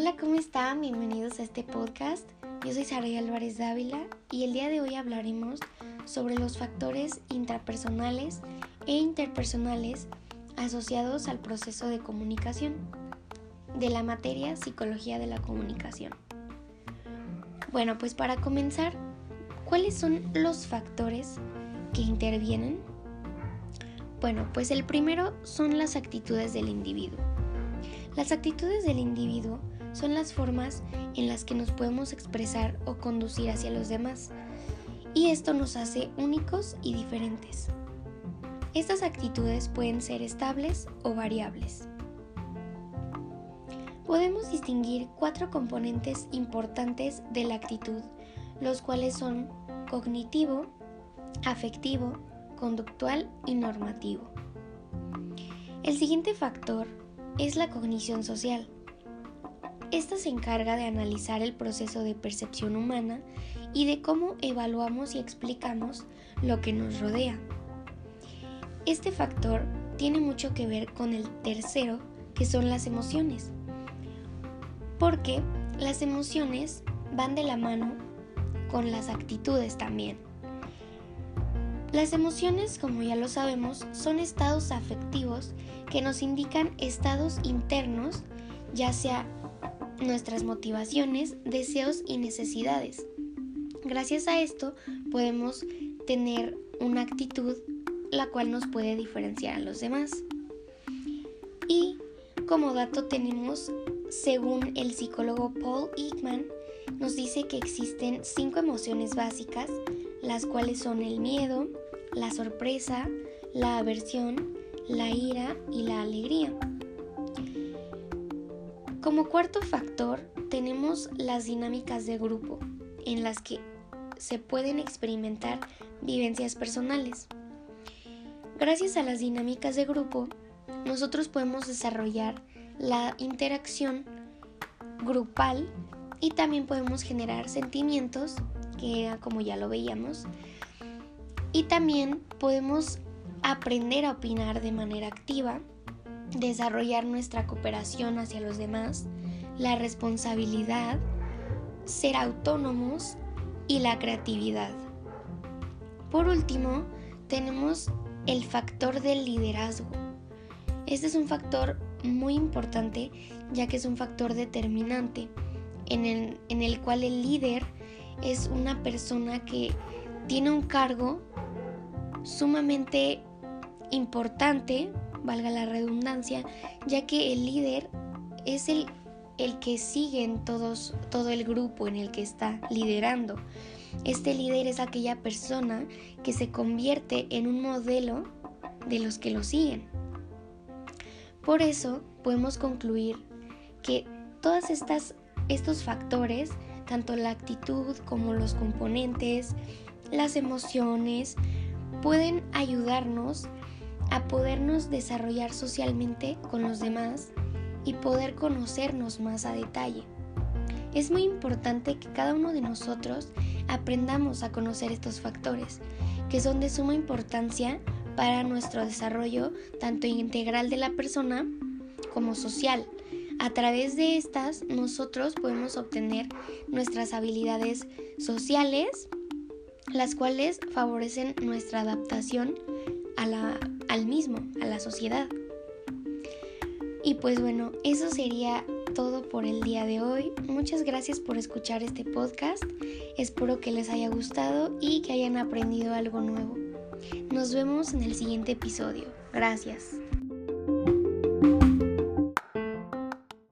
Hola, ¿cómo están? Bienvenidos a este podcast. Yo soy Saray Álvarez Dávila y el día de hoy hablaremos sobre los factores intrapersonales e interpersonales asociados al proceso de comunicación de la materia Psicología de la Comunicación. Bueno, pues para comenzar, ¿cuáles son los factores que intervienen? Bueno, pues el primero son las actitudes del individuo. Las actitudes del individuo son las formas en las que nos podemos expresar o conducir hacia los demás, y esto nos hace únicos y diferentes. Estas actitudes pueden ser estables o variables. Podemos distinguir cuatro componentes importantes de la actitud, los cuales son cognitivo, afectivo, conductual y normativo. El siguiente factor es la cognición social. Esta se encarga de analizar el proceso de percepción humana y de cómo evaluamos y explicamos lo que nos rodea. Este factor tiene mucho que ver con el tercero, que son las emociones, porque las emociones van de la mano con las actitudes también. Las emociones, como ya lo sabemos, son estados afectivos que nos indican estados internos, ya sea nuestras motivaciones, deseos y necesidades. Gracias a esto podemos tener una actitud la cual nos puede diferenciar a los demás. Y como dato tenemos, según el psicólogo Paul Ekman, nos dice que existen cinco emociones básicas, las cuales son el miedo, la sorpresa, la aversión, la ira y la alegría. Como cuarto factor tenemos las dinámicas de grupo, en las que se pueden experimentar vivencias personales. Gracias a las dinámicas de grupo, nosotros podemos desarrollar la interacción grupal y también podemos generar sentimientos, que como ya lo veíamos, y también podemos aprender a opinar de manera activa desarrollar nuestra cooperación hacia los demás, la responsabilidad, ser autónomos y la creatividad. Por último, tenemos el factor del liderazgo. Este es un factor muy importante ya que es un factor determinante en el, en el cual el líder es una persona que tiene un cargo sumamente importante valga la redundancia, ya que el líder es el, el que sigue en todos, todo el grupo en el que está liderando. Este líder es aquella persona que se convierte en un modelo de los que lo siguen. Por eso podemos concluir que todos estos factores, tanto la actitud como los componentes, las emociones, pueden ayudarnos a podernos desarrollar socialmente con los demás y poder conocernos más a detalle. Es muy importante que cada uno de nosotros aprendamos a conocer estos factores, que son de suma importancia para nuestro desarrollo tanto integral de la persona como social. A través de estas nosotros podemos obtener nuestras habilidades sociales, las cuales favorecen nuestra adaptación a la al mismo, a la sociedad. Y pues bueno, eso sería todo por el día de hoy. Muchas gracias por escuchar este podcast. Espero que les haya gustado y que hayan aprendido algo nuevo. Nos vemos en el siguiente episodio. Gracias.